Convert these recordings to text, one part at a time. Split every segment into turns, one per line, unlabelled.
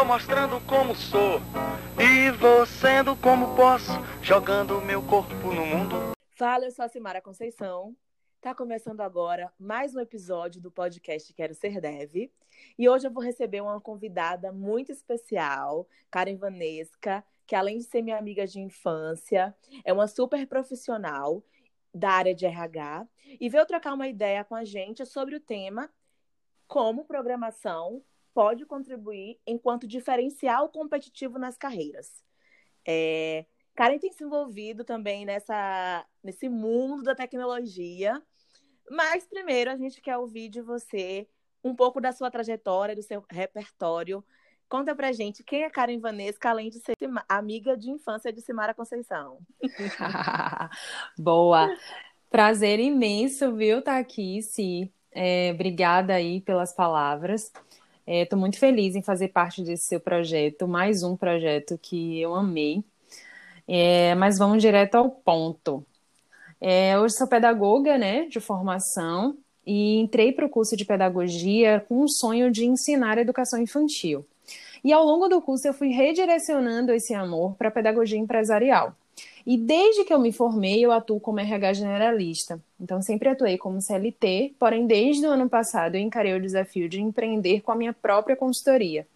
Vou mostrando como sou e vou sendo como posso, jogando meu corpo no mundo.
Fala, eu sou a Simara Conceição. Tá começando agora mais um episódio do podcast Quero Ser Dev. E hoje eu vou receber uma convidada muito especial, Karen Vanesca, que além de ser minha amiga de infância, é uma super profissional da área de RH e veio trocar uma ideia com a gente sobre o tema como programação pode contribuir enquanto diferencial competitivo nas carreiras. É, Karen tem se envolvido também nessa, nesse mundo da tecnologia, mas primeiro a gente quer ouvir de você um pouco da sua trajetória, do seu repertório. Conta pra gente quem é Karen Vanesca, além de ser amiga de infância de Simara Conceição.
Boa! Prazer imenso, viu, estar tá aqui, sim. É, obrigada aí pelas palavras. Estou é, muito feliz em fazer parte desse seu projeto, mais um projeto que eu amei. É, mas vamos direto ao ponto. É, hoje sou pedagoga, né, de formação, e entrei para o curso de pedagogia com o sonho de ensinar educação infantil. E ao longo do curso eu fui redirecionando esse amor para a pedagogia empresarial. E desde que eu me formei, eu atuo como RH generalista. Então, sempre atuei como CLT, porém, desde o ano passado, eu encarei o desafio de empreender com a minha própria consultoria,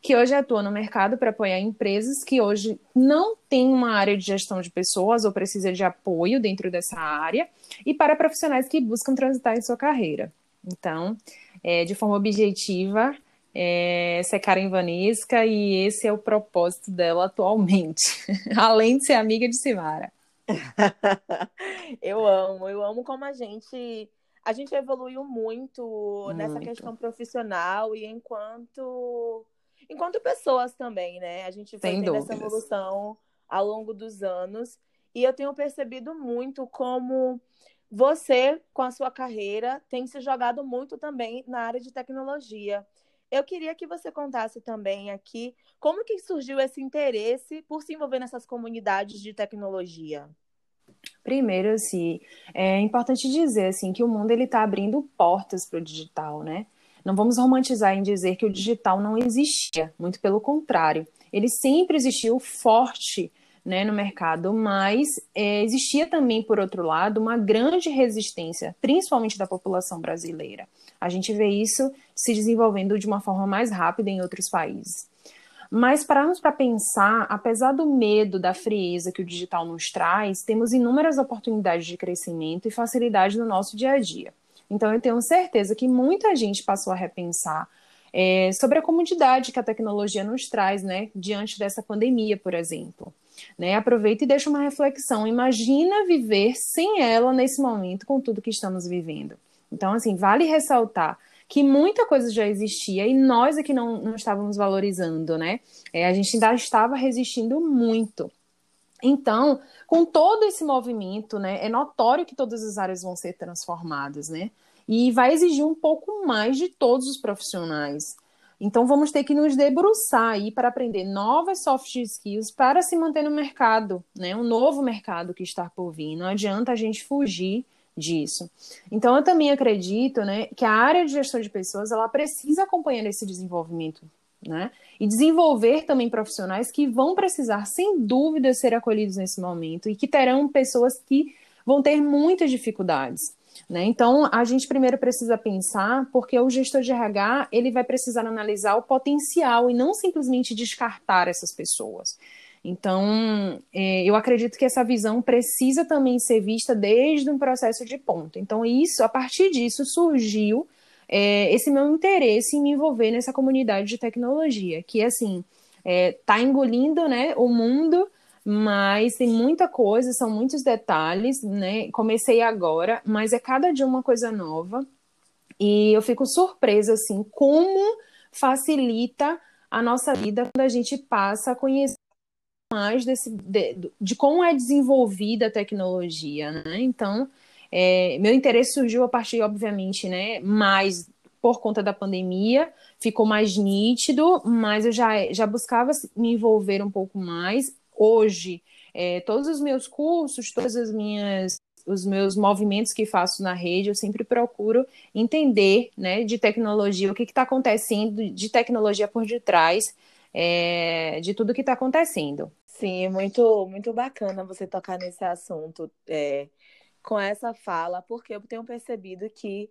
que hoje atua no mercado para apoiar empresas que hoje não têm uma área de gestão de pessoas ou precisa de apoio dentro dessa área, e para profissionais que buscam transitar em sua carreira. Então, é, de forma objetiva, é, essa é Karen Vanesca e esse é o propósito dela atualmente, além de ser amiga de Simara.
eu amo, eu amo como a gente a gente evoluiu muito, muito, nessa questão profissional e enquanto enquanto pessoas também, né? A gente foi tendo essa evolução ao longo dos anos e eu tenho percebido muito como você, com a sua carreira, tem se jogado muito também na área de tecnologia. Eu queria que você contasse também aqui como que surgiu esse interesse por se envolver nessas comunidades de tecnologia.
Primeiro, assim, é importante dizer assim que o mundo ele está abrindo portas para o digital, né? Não vamos romantizar em dizer que o digital não existia, muito pelo contrário, ele sempre existiu forte né, no mercado, mas é, existia também, por outro lado, uma grande resistência, principalmente da população brasileira. A gente vê isso se desenvolvendo de uma forma mais rápida em outros países. Mas pararmos para pensar, apesar do medo, da frieza que o digital nos traz, temos inúmeras oportunidades de crescimento e facilidade no nosso dia a dia. Então, eu tenho certeza que muita gente passou a repensar é, sobre a comodidade que a tecnologia nos traz, né, diante dessa pandemia, por exemplo. Né? Aproveita e deixa uma reflexão. Imagina viver sem ela nesse momento, com tudo que estamos vivendo. Então, assim, vale ressaltar que muita coisa já existia e nós aqui não, não estávamos valorizando, né? É, a gente ainda estava resistindo muito. Então, com todo esse movimento, né, é notório que todas as áreas vão ser transformadas, né? E vai exigir um pouco mais de todos os profissionais. Então, vamos ter que nos debruçar aí para aprender novas soft skills para se manter no mercado, né? Um novo mercado que está por vir. Não adianta a gente fugir disso. Então, eu também acredito, né, que a área de gestão de pessoas, ela precisa acompanhar esse desenvolvimento, né? E desenvolver também profissionais que vão precisar, sem dúvida, ser acolhidos nesse momento e que terão pessoas que vão ter muitas dificuldades. Né? Então, a gente primeiro precisa pensar, porque o gestor de RH ele vai precisar analisar o potencial e não simplesmente descartar essas pessoas. Então, é, eu acredito que essa visão precisa também ser vista desde um processo de ponto. Então, isso, a partir disso, surgiu é, esse meu interesse em me envolver nessa comunidade de tecnologia, que assim está é, engolindo né, o mundo mas tem muita coisa, são muitos detalhes, né? Comecei agora, mas é cada dia uma coisa nova. E eu fico surpresa, assim, como facilita a nossa vida quando a gente passa a conhecer mais desse, de, de como é desenvolvida a tecnologia, né? Então, é, meu interesse surgiu a partir, obviamente, né, mais por conta da pandemia, ficou mais nítido, mas eu já, já buscava me envolver um pouco mais hoje, é, todos os meus cursos, todas as minhas os meus movimentos que faço na rede, eu sempre procuro entender, né, de tecnologia, o que está acontecendo de tecnologia por detrás é, de tudo que está acontecendo.
Sim, muito, muito bacana você tocar nesse assunto é, com essa fala, porque eu tenho percebido que é,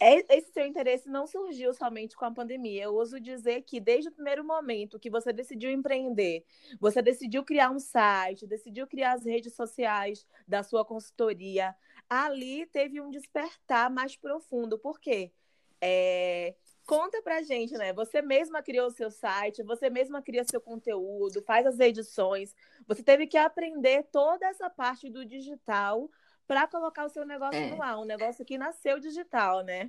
esse seu interesse não surgiu somente com a pandemia. Eu ouso dizer que desde o primeiro momento que você decidiu empreender, você decidiu criar um site, decidiu criar as redes sociais da sua consultoria, ali teve um despertar mais profundo. Por quê? É, conta pra gente, né? Você mesma criou o seu site, você mesma cria seu conteúdo, faz as edições. Você teve que aprender toda essa parte do digital para colocar o seu negócio é. no ar, um negócio que nasceu digital, né?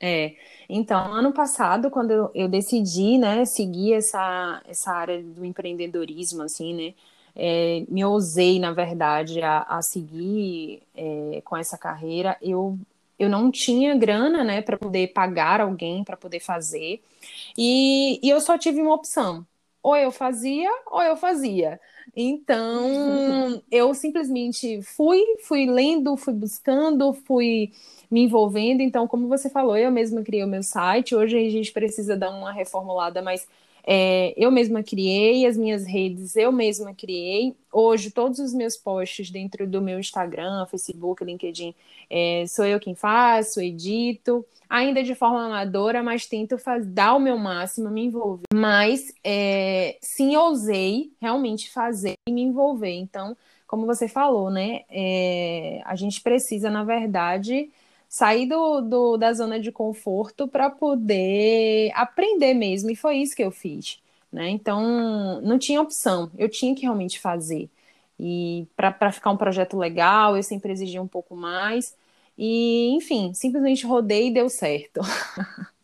É, então, ano passado, quando eu, eu decidi, né, seguir essa, essa área do empreendedorismo, assim, né, é, me ousei, na verdade, a, a seguir é, com essa carreira, eu, eu não tinha grana, né, para poder pagar alguém para poder fazer, e, e eu só tive uma opção, ou eu fazia, ou eu fazia. Então, eu simplesmente fui, fui lendo, fui buscando, fui me envolvendo. Então, como você falou, eu mesma criei o meu site. Hoje a gente precisa dar uma reformulada, mas é, eu mesma criei, as minhas redes eu mesma criei. Hoje, todos os meus posts dentro do meu Instagram, Facebook, LinkedIn, é, sou eu quem faço, edito ainda de forma amadora, mas tento faz, dar o meu máximo, me envolver. Mas é, sim, ousei realmente fazer e me envolver. Então, como você falou, né? É, a gente precisa, na verdade, sair do, do da zona de conforto para poder aprender mesmo. E foi isso que eu fiz. Né? Então, não tinha opção, eu tinha que realmente fazer. E para ficar um projeto legal, eu sempre exigi um pouco mais. E, enfim, simplesmente rodei e deu certo.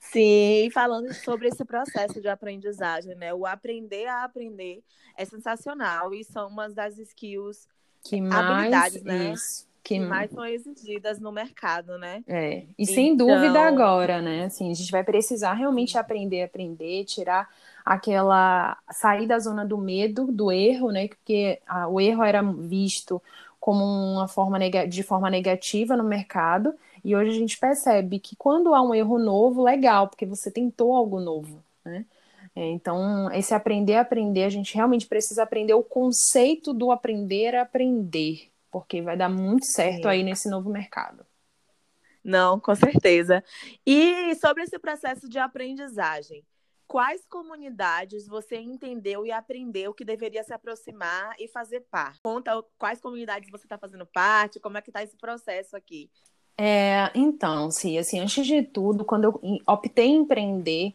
Sim, falando sobre esse processo de aprendizagem, né? O aprender a aprender é sensacional e são uma das skills,
que mais, habilidades, né? Isso,
que... mais são exigidas no mercado, né?
É, e então... sem dúvida agora, né? Assim, a gente vai precisar realmente aprender a aprender, tirar aquela sair da zona do medo, do erro, né? Porque a, o erro era visto como uma forma de forma negativa no mercado. E hoje a gente percebe que quando há um erro novo, legal, porque você tentou algo novo, né? É, então, esse aprender a aprender, a gente realmente precisa aprender o conceito do aprender a aprender, porque vai dar muito certo aí nesse novo mercado.
Não, com certeza. E sobre esse processo de aprendizagem, quais comunidades você entendeu e aprendeu que deveria se aproximar e fazer parte? Conta quais comunidades você está fazendo parte, como é que está esse processo aqui?
É, então, sim, assim, antes de tudo, quando eu optei em empreender,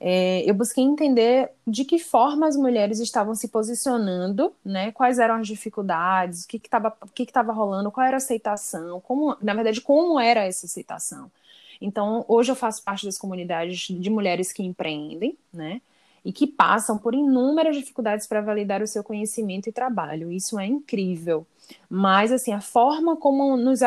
é, eu busquei entender de que forma as mulheres estavam se posicionando, né? Quais eram as dificuldades, o que estava que que que rolando, qual era a aceitação, como, na verdade, como era essa aceitação. Então, hoje eu faço parte das comunidades de mulheres que empreendem, né? E que passam por inúmeras dificuldades para validar o seu conhecimento e trabalho. Isso é incrível. Mas, assim, a forma como nos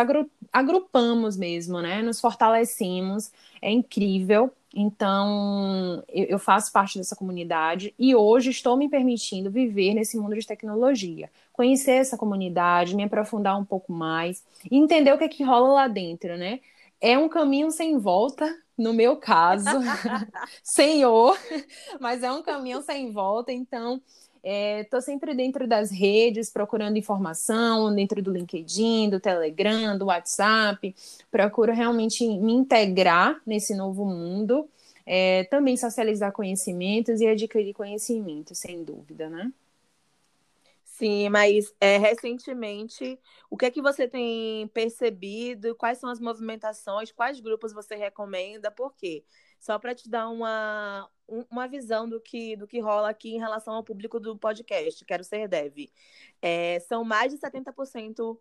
agrupamos mesmo, né? Nos fortalecemos é incrível. Então, eu faço parte dessa comunidade e hoje estou me permitindo viver nesse mundo de tecnologia. Conhecer essa comunidade, me aprofundar um pouco mais, entender o que é que rola lá dentro, né? é um caminho sem volta, no meu caso, senhor, mas é um caminho sem volta, então estou é, sempre dentro das redes, procurando informação, dentro do LinkedIn, do Telegram, do WhatsApp, procuro realmente me integrar nesse novo mundo, é, também socializar conhecimentos e adquirir conhecimento, sem dúvida, né?
Sim, mas é, recentemente, o que é que você tem percebido? Quais são as movimentações? Quais grupos você recomenda? Por quê? Só para te dar uma, uma visão do que, do que rola aqui em relação ao público do podcast, Quero Ser Dev. É, são mais de 70%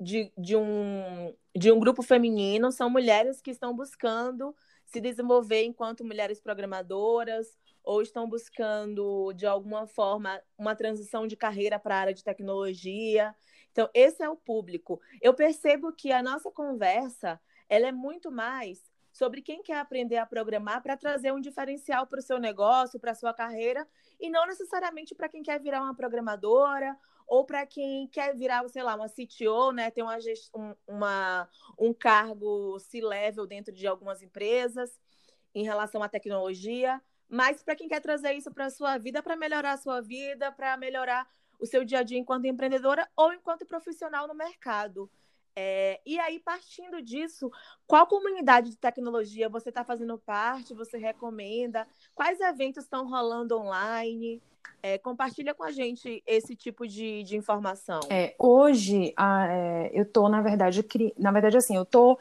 de, de, um, de um grupo feminino, são mulheres que estão buscando se desenvolver enquanto mulheres programadoras ou estão buscando, de alguma forma, uma transição de carreira para a área de tecnologia. Então, esse é o público. Eu percebo que a nossa conversa ela é muito mais sobre quem quer aprender a programar para trazer um diferencial para o seu negócio, para a sua carreira, e não necessariamente para quem quer virar uma programadora ou para quem quer virar, sei lá, uma CTO, né, ter uma, um, uma, um cargo C-level dentro de algumas empresas em relação à tecnologia mas para quem quer trazer isso para a sua vida, para melhorar a sua vida, para melhorar o seu dia a dia enquanto empreendedora ou enquanto profissional no mercado. É, e aí, partindo disso, qual comunidade de tecnologia você está fazendo parte? Você recomenda? Quais eventos estão rolando online? É, compartilha com a gente esse tipo de, de informação.
É, hoje, é, eu estou, na verdade, cri... na verdade, assim, eu estou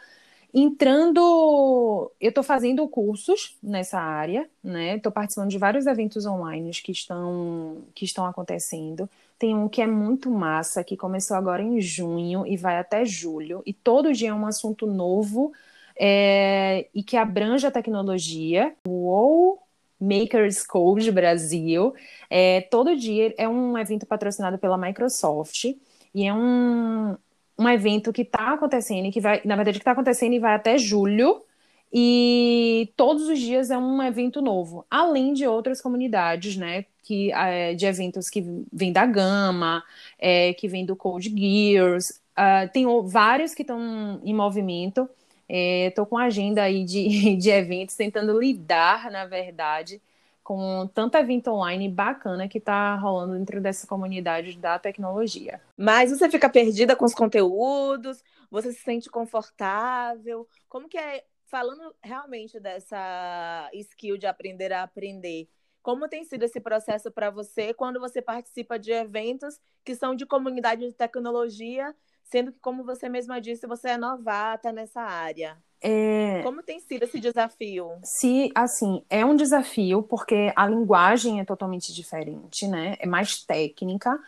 entrando, eu estou fazendo cursos nessa área, né? Estou participando de vários eventos online que estão, que estão acontecendo. Tem um que é muito massa, que começou agora em junho e vai até julho, e todo dia é um assunto novo é, e que abrange a tecnologia. O Makers Code Brasil. É, todo dia é um evento patrocinado pela Microsoft e é um, um evento que está acontecendo, que vai, na verdade, que está acontecendo e vai até julho. E todos os dias é um evento novo, além de outras comunidades, né? Que, é, de eventos que vêm da Gama, é, que vêm do Code Gears, uh, tem vários que estão em movimento. Estou é, com agenda aí de, de eventos, tentando lidar, na verdade, com tanto evento online bacana que está rolando dentro dessa comunidade da tecnologia.
Mas você fica perdida com os conteúdos? Você se sente confortável? Como que é, falando realmente dessa skill de aprender a aprender, como tem sido esse processo para você quando você participa de eventos que são de comunidade de tecnologia sendo que, como você mesma disse, você é novata nessa área.
É...
Como tem sido esse desafio?
Se, assim, é um desafio porque a linguagem é totalmente diferente, né? É mais técnica.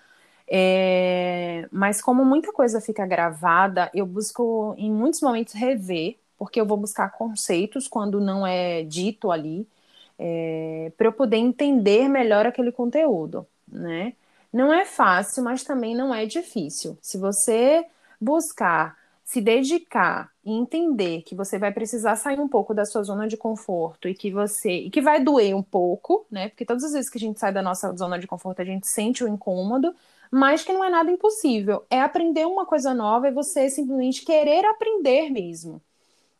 É... Mas como muita coisa fica gravada, eu busco em muitos momentos rever, porque eu vou buscar conceitos quando não é dito ali, é... para eu poder entender melhor aquele conteúdo, né? Não é fácil, mas também não é difícil. Se você buscar se dedicar e entender que você vai precisar sair um pouco da sua zona de conforto e que você e que vai doer um pouco, né? Porque todas as vezes que a gente sai da nossa zona de conforto, a gente sente o incômodo, mas que não é nada impossível. É aprender uma coisa nova e você simplesmente querer aprender mesmo.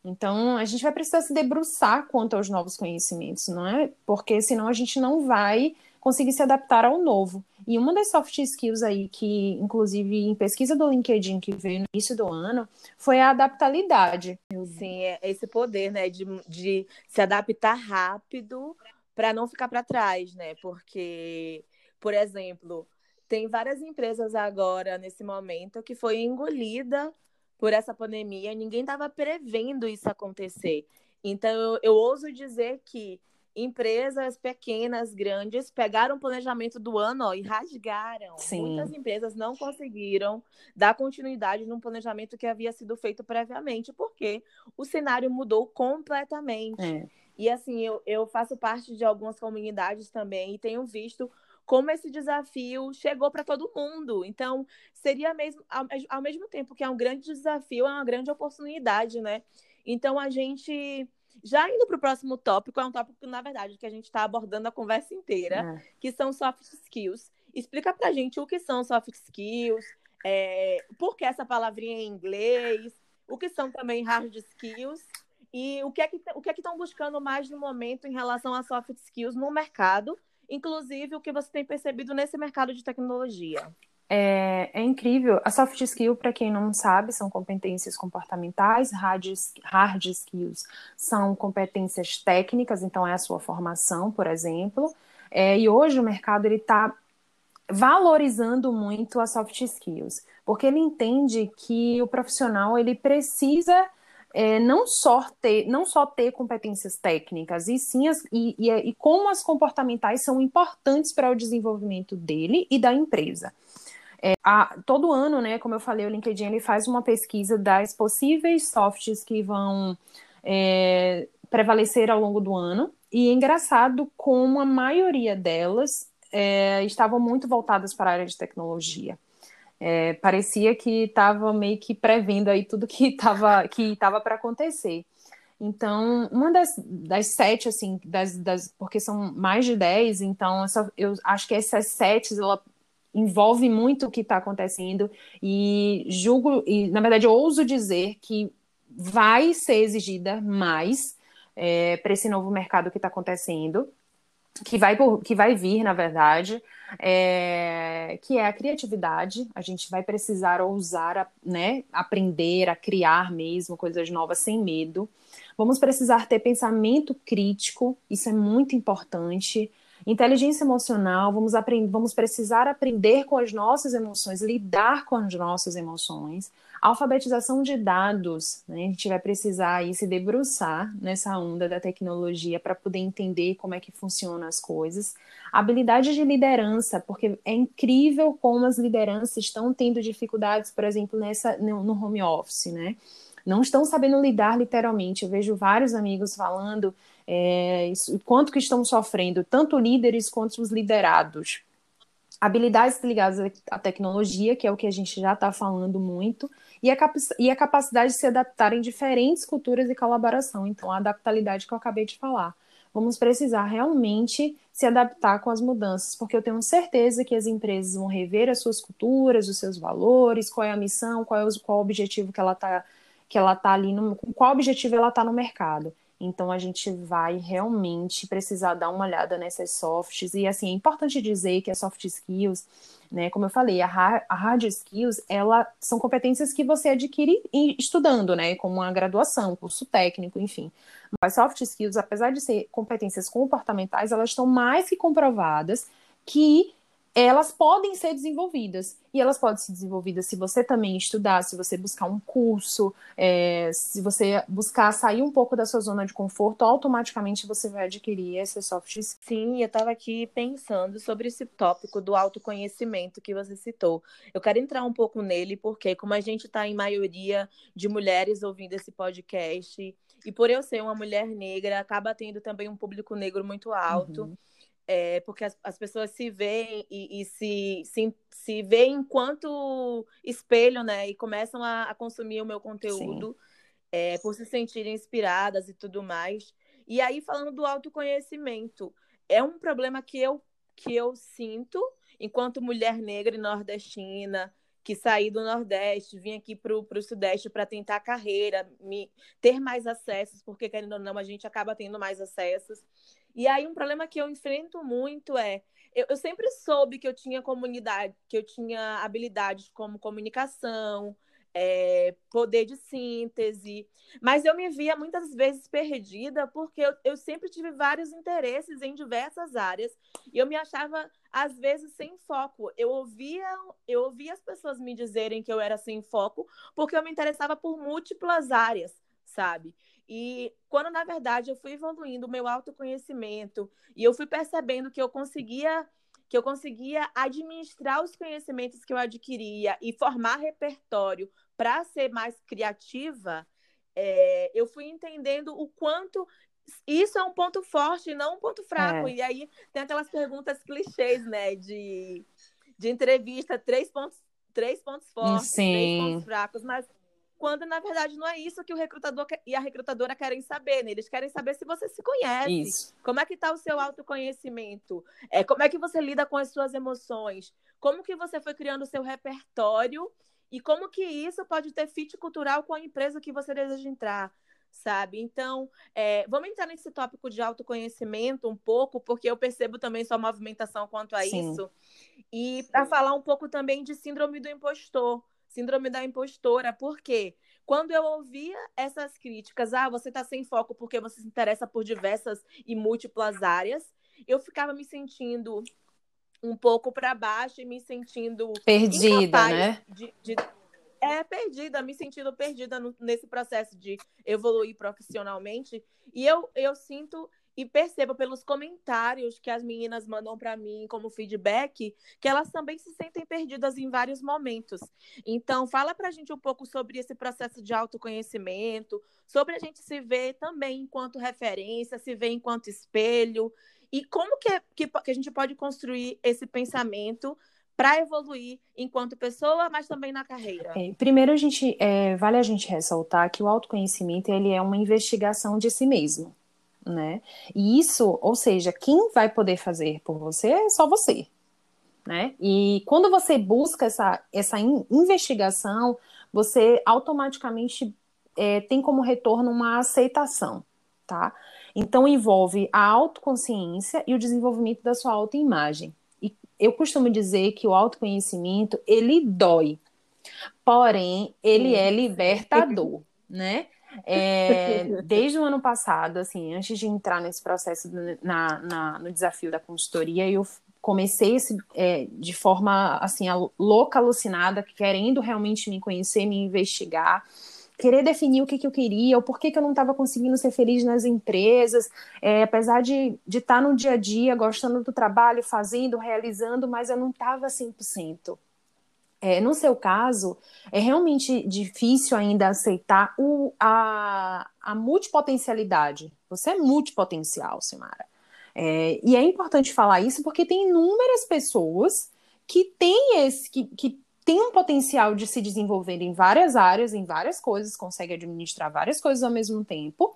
Então, a gente vai precisar se debruçar quanto aos novos conhecimentos, não é? Porque senão a gente não vai conseguir se adaptar ao novo. E uma das soft skills aí que, inclusive, em pesquisa do LinkedIn que veio no início do ano, foi a adaptabilidade.
Sim, é esse poder, né, de, de se adaptar rápido para não ficar para trás, né? Porque, por exemplo, tem várias empresas agora, nesse momento, que foi engolida por essa pandemia, ninguém estava prevendo isso acontecer. Então, eu, eu ouso dizer que empresas pequenas, grandes, pegaram o planejamento do ano ó, e rasgaram. Sim. Muitas empresas não conseguiram dar continuidade num planejamento que havia sido feito previamente, porque o cenário mudou completamente. É. E assim, eu, eu faço parte de algumas comunidades também e tenho visto como esse desafio chegou para todo mundo. Então, seria mesmo, ao, ao mesmo tempo que é um grande desafio, é uma grande oportunidade, né? Então, a gente já indo para o próximo tópico, é um tópico, na verdade, que a gente está abordando a conversa inteira, é. que são soft skills. Explica para a gente o que são soft skills, é, por que essa palavrinha em inglês, o que são também hard skills e o que é que o que é que estão buscando mais no momento em relação a soft skills no mercado, inclusive o que você tem percebido nesse mercado de tecnologia.
É, é, incrível. A soft skill, para quem não sabe, são competências comportamentais, hard, hard skills são competências técnicas, então é a sua formação, por exemplo. É, e hoje o mercado ele está valorizando muito as soft skills, porque ele entende que o profissional ele precisa é, não só ter não só ter competências técnicas e sim as, e, e, e como as comportamentais são importantes para o desenvolvimento dele e da empresa. É, a, todo ano, né, como eu falei, o LinkedIn ele faz uma pesquisa das possíveis softs que vão é, prevalecer ao longo do ano. E é engraçado como a maioria delas é, estavam muito voltadas para a área de tecnologia. É, parecia que estava meio que prevendo aí tudo que estava que tava para acontecer. Então, uma das, das sete, assim, das, das, porque são mais de dez, então essa, eu acho que essas sete ela envolve muito o que está acontecendo e julgo, e na verdade ouso dizer que vai ser exigida mais é, para esse novo mercado que está acontecendo. Que vai, por, que vai vir, na verdade, é, que é a criatividade. A gente vai precisar ousar, né, aprender a criar mesmo coisas novas sem medo. Vamos precisar ter pensamento crítico, isso é muito importante. Inteligência emocional, vamos, aprender, vamos precisar aprender com as nossas emoções, lidar com as nossas emoções. Alfabetização de dados, né? a gente vai precisar aí se debruçar nessa onda da tecnologia para poder entender como é que funcionam as coisas. Habilidade de liderança, porque é incrível como as lideranças estão tendo dificuldades, por exemplo, nessa, no, home office, né? Não estão sabendo lidar literalmente. Eu vejo vários amigos falando é, quanto que estão sofrendo, tanto líderes quanto os liderados. Habilidades ligadas à tecnologia, que é o que a gente já está falando muito, e a, e a capacidade de se adaptar em diferentes culturas e colaboração. Então, a adaptabilidade que eu acabei de falar. Vamos precisar realmente se adaptar com as mudanças, porque eu tenho certeza que as empresas vão rever as suas culturas, os seus valores, qual é a missão, qual é o, qual é o objetivo que ela está que ela está ali, no, com qual objetivo ela está no mercado. Então a gente vai realmente precisar dar uma olhada nessas softs. E assim, é importante dizer que as soft skills, né, como eu falei, a hard, skills, ela são competências que você adquire estudando, né, como uma graduação, curso técnico, enfim. Mas soft skills, apesar de ser competências comportamentais, elas estão mais que comprovadas que elas podem ser desenvolvidas. E elas podem ser desenvolvidas se você também estudar, se você buscar um curso, é, se você buscar sair um pouco da sua zona de conforto, automaticamente você vai adquirir esses soft skills.
Sim, eu estava aqui pensando sobre esse tópico do autoconhecimento que você citou. Eu quero entrar um pouco nele, porque como a gente está em maioria de mulheres ouvindo esse podcast, e por eu ser uma mulher negra, acaba tendo também um público negro muito alto. Uhum é, porque as, as, pessoas se veem e, e se, se, se veem enquanto espelho, né? E começam a, a consumir o meu conteúdo é, por se sentirem inspiradas e tudo mais. E aí, falando do autoconhecimento, é um problema que eu, que eu sinto enquanto mulher negra e nordestina, que saí do Nordeste, vim aqui para o Sudeste para tentar carreira, me, ter mais acessos, porque querendo ou não, a gente acaba tendo mais acessos. E aí um problema que eu enfrento muito é eu, eu, sempre soube que eu tinha comunidade, que eu tinha habilidades como comunicação, é, poder de síntese, mas eu me via muitas vezes perdida porque eu, eu sempre tive vários interesses em diversas áreas e eu me achava às vezes sem foco. Eu ouvia, eu ouvia as pessoas me dizerem que eu era sem foco porque eu me interessava por múltiplas áreas, sabe? E quando, na verdade, eu fui evoluindo o meu autoconhecimento e eu fui percebendo que eu conseguia que eu conseguia administrar os conhecimentos que eu adquiria e formar repertório para ser mais criativa, é, eu fui entendendo o quanto isso é um ponto forte e não um ponto fraco. É. E aí tem aquelas perguntas clichês, né? De, de entrevista, três pontos, três pontos fortes, Sim. três pontos fracos, mas quando na verdade não é isso que o recrutador e a recrutadora querem saber, né? Eles querem saber se você se conhece, isso. como é que está o seu autoconhecimento, é, como é que você lida com as suas emoções, como que você foi criando o seu repertório e como que isso pode ter fit cultural com a empresa que você deseja entrar, sabe? Então, é, vamos entrar nesse tópico de autoconhecimento um pouco, porque eu percebo também sua movimentação quanto a Sim. isso. E para falar um pouco também de síndrome do impostor, síndrome da impostora, porque quando eu ouvia essas críticas, ah, você está sem foco porque você se interessa por diversas e múltiplas áreas, eu ficava me sentindo um pouco para baixo e me sentindo
perdida, né?
De, de, é perdida, me sentindo perdida no, nesse processo de evoluir profissionalmente. E eu, eu sinto e percebo pelos comentários que as meninas mandam para mim como feedback que elas também se sentem perdidas em vários momentos. Então, fala para a gente um pouco sobre esse processo de autoconhecimento, sobre a gente se ver também enquanto referência, se ver enquanto espelho, e como que, é, que, que a gente pode construir esse pensamento para evoluir enquanto pessoa, mas também na carreira?
É, primeiro, a gente é, vale a gente ressaltar que o autoconhecimento ele é uma investigação de si mesmo né? E isso, ou seja, quem vai poder fazer por você é só você, né? E quando você busca essa, essa in investigação, você automaticamente é, tem como retorno uma aceitação, tá? Então, envolve a autoconsciência e o desenvolvimento da sua autoimagem. E eu costumo dizer que o autoconhecimento, ele dói, porém, ele é libertador, né? É, desde o ano passado, assim, antes de entrar nesse processo na, na, no desafio da consultoria, eu comecei esse, é, de forma assim louca, alucinada, querendo realmente me conhecer, me investigar, querer definir o que, que eu queria, o porquê que eu não estava conseguindo ser feliz nas empresas, é, apesar de estar tá no dia a dia, gostando do trabalho, fazendo, realizando, mas eu não estava 100%. É, no seu caso, é realmente difícil ainda aceitar o, a, a multipotencialidade. Você é multipotencial, Simara. É, e é importante falar isso porque tem inúmeras pessoas que têm esse, que, que têm um potencial de se desenvolver em várias áreas, em várias coisas, consegue administrar várias coisas ao mesmo tempo.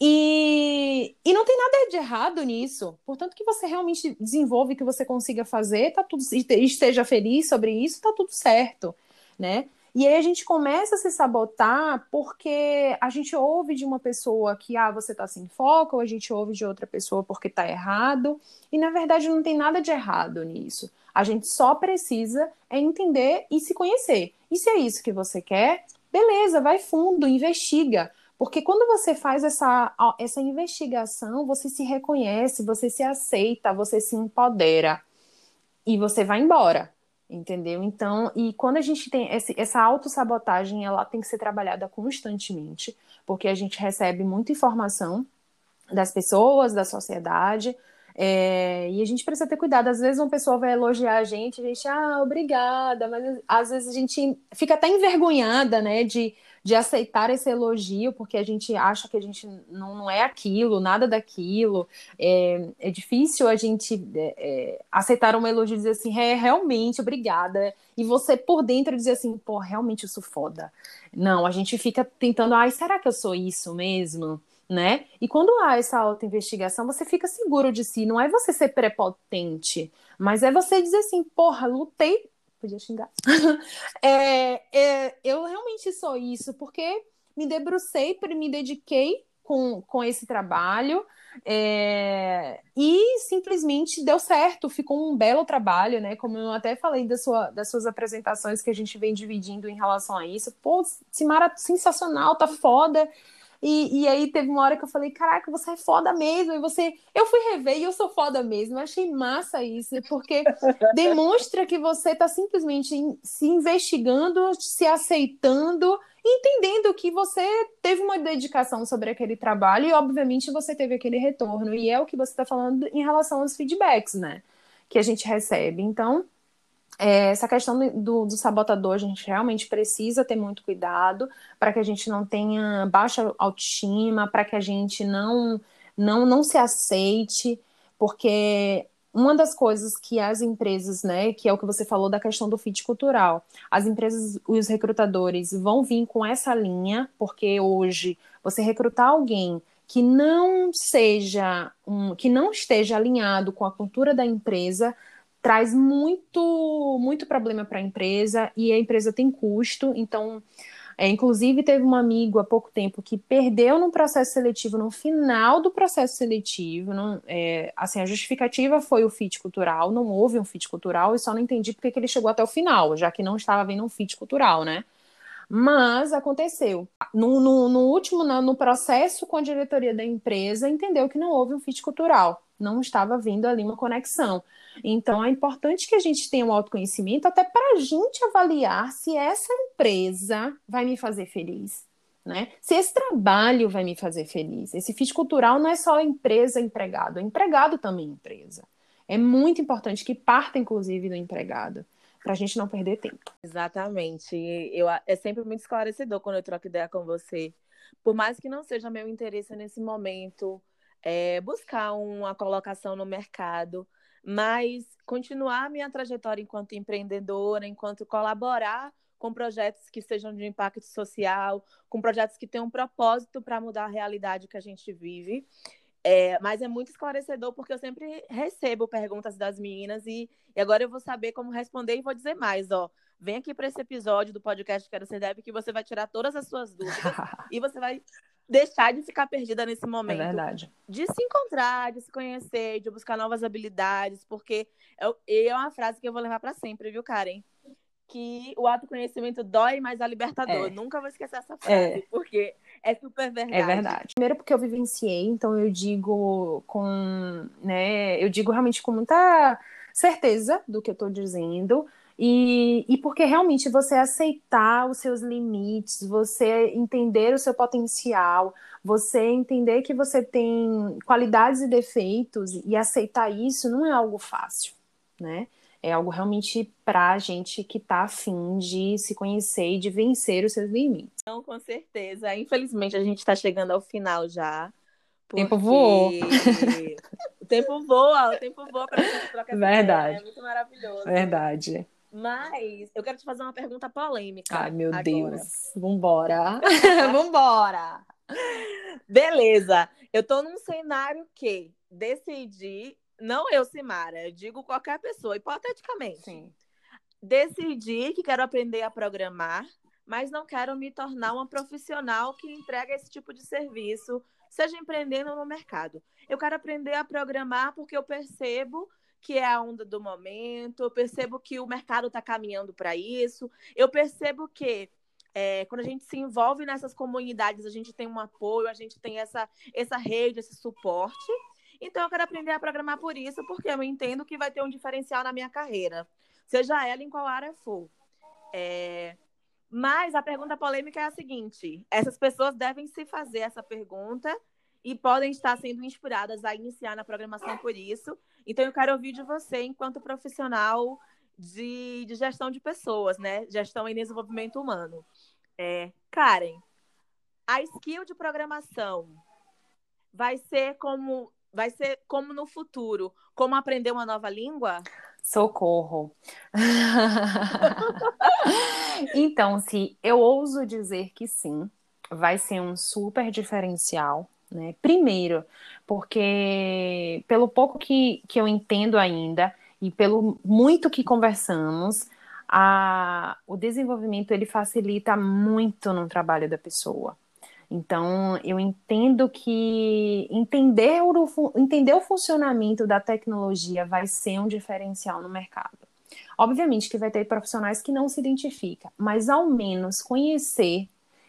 E, e não tem nada de errado nisso. Portanto, que você realmente desenvolve, que você consiga fazer, tá tudo, esteja feliz sobre isso, tá tudo certo, né? E aí a gente começa a se sabotar porque a gente ouve de uma pessoa que ah, você está sem foco, ou a gente ouve de outra pessoa porque está errado. E na verdade não tem nada de errado nisso. A gente só precisa é entender e se conhecer. E se é isso que você quer, beleza, vai fundo, investiga. Porque quando você faz essa, essa investigação, você se reconhece, você se aceita, você se empodera e você vai embora entendeu? Então, e quando a gente tem esse, essa autossabotagem, ela tem que ser trabalhada constantemente, porque a gente recebe muita informação das pessoas, da sociedade, é, e a gente precisa ter cuidado. Às vezes uma pessoa vai elogiar a gente, a gente, ah, obrigada, mas às vezes a gente fica até envergonhada, né, de de aceitar esse elogio, porque a gente acha que a gente não, não é aquilo, nada daquilo. É, é difícil a gente é, é, aceitar um elogio e dizer assim, é, realmente, obrigada. E você por dentro dizer assim, pô, realmente sou foda. Não, a gente fica tentando, ai, será que eu sou isso mesmo? Né? E quando há essa auto-investigação, você fica seguro de si. Não é você ser prepotente, mas é você dizer assim, porra, lutei podia xingar. é, é, eu realmente sou isso, porque me debrucei, me dediquei com, com esse trabalho é, e simplesmente deu certo, ficou um belo trabalho, né? Como eu até falei da sua, das suas apresentações que a gente vem dividindo em relação a isso. Pô, Simara, sensacional, tá foda. E, e aí teve uma hora que eu falei, caraca, você é foda mesmo. E você. Eu fui rever e eu sou foda mesmo. Eu achei massa isso, porque demonstra que você está simplesmente se investigando, se aceitando, entendendo que você teve uma dedicação sobre aquele trabalho e, obviamente, você teve aquele retorno. E é o que você está falando em relação aos feedbacks, né? Que a gente recebe. Então é, essa questão do, do, sabotador, a gente realmente precisa ter muito cuidado para que a gente não tenha baixa autoestima, para que a gente não, não, não se aceite, porque uma das coisas que as empresas, né, que é o que você falou da questão do fit cultural, as empresas, os recrutadores vão vir com essa linha, porque hoje você recrutar alguém que não seja um, que não esteja alinhado com a cultura da empresa traz muito, muito problema para a empresa e a empresa tem custo. Então, é, inclusive, teve um amigo há pouco tempo que perdeu no processo seletivo, no final do processo seletivo. Não, é, assim, a justificativa foi o fit cultural, não houve um fit cultural e só não entendi porque que ele chegou até o final, já que não estava vendo um fit cultural, né? Mas aconteceu. No, no, no último, no, no processo com a diretoria da empresa, entendeu que não houve um fit cultural. Não estava vindo ali uma conexão. Então, é importante que a gente tenha um autoconhecimento até para a gente avaliar se essa empresa vai me fazer feliz. Né? Se esse trabalho vai me fazer feliz. Esse fit cultural não é só empresa empregado, é empregado também empresa. É muito importante que parta, inclusive, do empregado para a gente não perder tempo.
Exatamente. Eu, é sempre muito esclarecedor quando eu troco ideia com você. Por mais que não seja meu interesse nesse momento é, buscar uma colocação no mercado, mas continuar minha trajetória enquanto empreendedora, enquanto colaborar com projetos que sejam de impacto social, com projetos que tenham um propósito para mudar a realidade que a gente vive. É, mas é muito esclarecedor porque eu sempre recebo perguntas das meninas e, e, agora eu vou saber como responder e vou dizer mais, ó. Vem aqui para esse episódio do podcast Quero Ser Deb que você vai tirar todas as suas dúvidas e você vai deixar de ficar perdida nesse momento.
É verdade.
De se encontrar, de se conhecer, de buscar novas habilidades, porque é, é uma frase que eu vou levar para sempre, viu, Karen? Que o autoconhecimento dói, mas é libertador. É. Nunca vou esquecer essa frase, é. porque é super verdade.
É verdade. Primeiro porque eu vivenciei, então eu digo com, né, eu digo realmente com muita certeza do que eu estou dizendo. E, e porque realmente você aceitar os seus limites, você entender o seu potencial, você entender que você tem qualidades e defeitos e aceitar isso não é algo fácil, né? É algo realmente para a gente que está afim de se conhecer e de vencer os seus limites.
Não, com certeza. Infelizmente, a gente está chegando ao final já.
Porque... O tempo voou.
o tempo voa, o tempo voa para a gente trocar
Verdade.
Ideia, é muito maravilhoso.
Verdade.
Mas eu quero te fazer uma pergunta polêmica.
Ai, meu agora. Deus. Vambora. Vambora.
Beleza. Eu tô num cenário que decidi, não eu, Simara, eu digo qualquer pessoa, hipoteticamente.
Sim.
Decidi que quero aprender a programar, mas não quero me tornar uma profissional que entrega esse tipo de serviço, seja empreendendo no mercado. Eu quero aprender a programar porque eu percebo que é a onda do momento, eu percebo que o mercado está caminhando para isso, eu percebo que é, quando a gente se envolve nessas comunidades, a gente tem um apoio, a gente tem essa, essa rede, esse suporte. Então, eu quero aprender a programar por isso, porque eu entendo que vai ter um diferencial na minha carreira, seja ela em qual área for. É... Mas a pergunta polêmica é a seguinte: essas pessoas devem se fazer essa pergunta e podem estar sendo inspiradas a iniciar na programação por isso. Então, eu quero ouvir de você, enquanto profissional de, de gestão de pessoas, né? Gestão e desenvolvimento humano. É, Karen, a skill de programação vai ser como vai ser como no futuro, como aprender uma nova língua?
Socorro. então, se eu ouso dizer que sim, vai ser um super diferencial né? Primeiro, porque pelo pouco que, que eu entendo ainda e pelo muito que conversamos, a, o desenvolvimento ele facilita muito no trabalho da pessoa. Então, eu entendo que entender o, entender o funcionamento da tecnologia vai ser um diferencial no mercado. Obviamente que vai ter profissionais que não se identificam, mas ao menos conhecer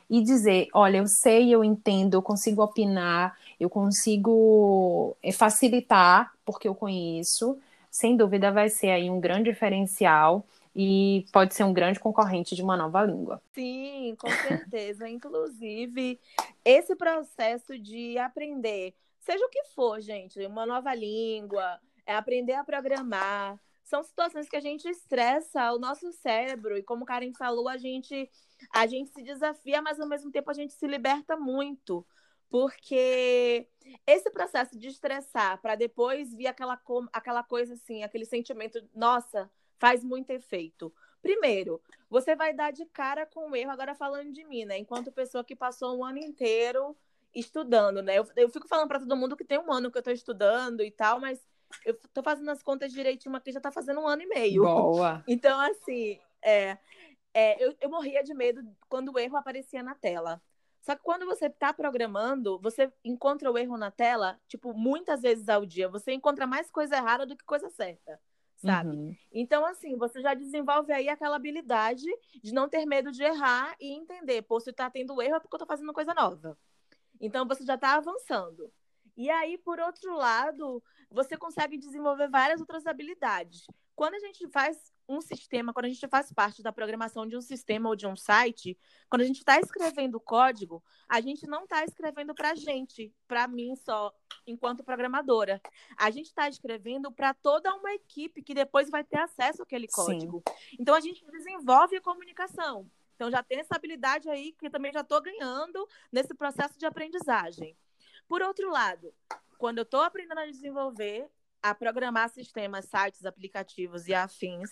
e dizer: olha, eu sei, eu entendo, eu consigo opinar, eu consigo eh, facilitar, porque eu conheço, sem dúvida vai ser aí um grande diferencial e pode ser um grande concorrente de uma nova língua.
Sim, com certeza. Inclusive, esse processo de aprender, seja o que for, gente, uma nova língua, é aprender a programar, são situações que a gente estressa o nosso cérebro e como Karen falou, a gente a gente se desafia, mas ao mesmo tempo a gente se liberta muito. Porque esse processo de estressar para depois vir aquela, aquela coisa assim, aquele sentimento, nossa, faz muito efeito. Primeiro, você vai dar de cara com o erro, agora falando de mim, né? Enquanto pessoa que passou um ano inteiro estudando, né? Eu, eu fico falando para todo mundo que tem um ano que eu estou estudando e tal, mas eu tô fazendo as contas direitinho aqui, já tá fazendo um ano e meio.
Boa.
Então, assim, é, é, eu, eu morria de medo quando o erro aparecia na tela. Só que quando você está programando, você encontra o erro na tela, tipo, muitas vezes ao dia. Você encontra mais coisa errada do que coisa certa, sabe? Uhum. Então, assim, você já desenvolve aí aquela habilidade de não ter medo de errar e entender, pô, se tá tendo erro é porque eu tô fazendo coisa nova. Então, você já está avançando. E aí, por outro lado, você consegue desenvolver várias outras habilidades. Quando a gente faz um sistema, quando a gente faz parte da programação de um sistema ou de um site, quando a gente está escrevendo código, a gente não está escrevendo para a gente, para mim só, enquanto programadora. A gente está escrevendo para toda uma equipe que depois vai ter acesso àquele código. Sim. Então a gente desenvolve a comunicação. Então já tem essa habilidade aí que também já estou ganhando nesse processo de aprendizagem. Por outro lado, quando eu estou aprendendo a desenvolver, a programar sistemas, sites, aplicativos e afins,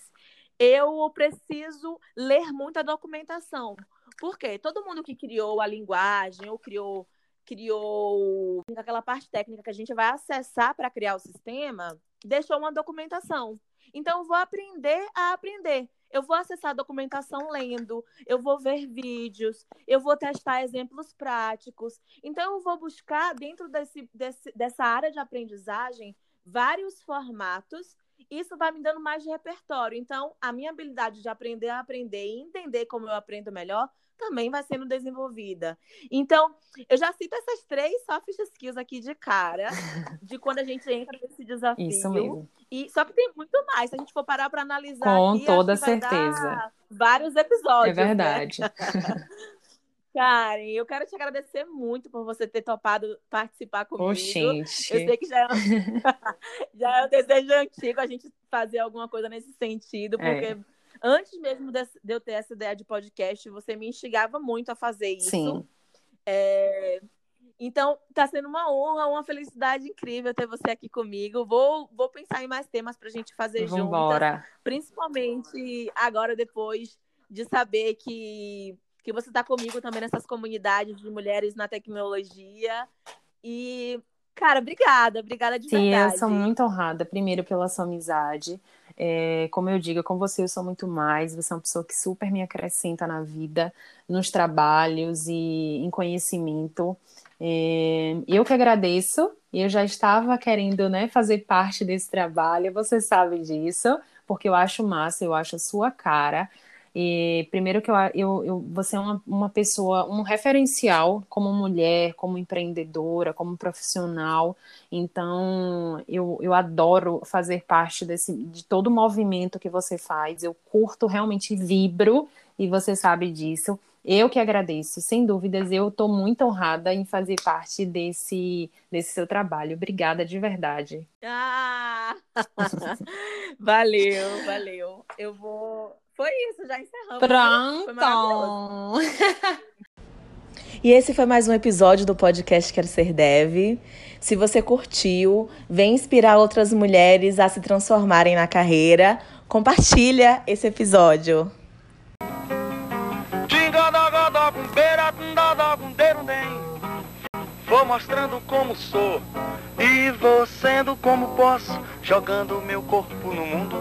eu preciso ler muita documentação. Por quê? Todo mundo que criou a linguagem ou criou criou aquela parte técnica que a gente vai acessar para criar o sistema, deixou uma documentação. Então, eu vou aprender a aprender. Eu vou acessar a documentação lendo, eu vou ver vídeos, eu vou testar exemplos práticos. Então, eu vou buscar, dentro desse, desse, dessa área de aprendizagem, vários formatos. Isso vai me dando mais de repertório. Então, a minha habilidade de aprender a aprender e entender como eu aprendo melhor também vai sendo desenvolvida. Então, eu já cito essas três soft skills aqui de cara, de quando a gente entra nesse desafio.
Isso mesmo.
E, só que tem muito mais. Se a gente for parar para analisar.
Com
aqui,
toda certeza.
Vários episódios.
É verdade.
Né? Karen, eu quero te agradecer muito por você ter topado participar comigo.
Oxente.
Eu sei que já é, um... já é um desejo antigo a gente fazer alguma coisa nesse sentido, porque é Antes mesmo de, eu ter essa ideia de podcast, você me instigava muito a fazer isso.
Sim.
É... Então, está sendo uma honra, uma felicidade incrível ter você aqui comigo. Vou, vou pensar em mais temas para a gente fazer
Vambora.
juntas. Principalmente agora, depois de saber que, que você está comigo também nessas comunidades de mulheres na tecnologia. E, cara, obrigada, obrigada de
Sim,
verdade.
eu sou muito honrada, primeiro pela sua amizade. É, como eu digo, com você eu sou muito mais. Você é uma pessoa que super me acrescenta na vida, nos trabalhos e em conhecimento. É, eu que agradeço. Eu já estava querendo né, fazer parte desse trabalho, você sabe disso, porque eu acho massa, eu acho a sua cara. E, primeiro que eu, eu, eu, você é uma, uma pessoa, um referencial como mulher, como empreendedora, como profissional. Então, eu, eu adoro fazer parte desse, de todo o movimento que você faz. Eu curto, realmente vibro, e você sabe disso. Eu que agradeço, sem dúvidas, eu estou muito honrada em fazer parte desse, desse seu trabalho. Obrigada de verdade.
Ah! valeu, valeu. Eu vou foi isso, já encerramos.
Pronto!
e esse foi mais um episódio do podcast Quero Ser Dev. Se você curtiu, vem inspirar outras mulheres a se transformarem na carreira, compartilha esse episódio.
Vou mostrando como sou e vou sendo como posso, jogando meu corpo no mundo.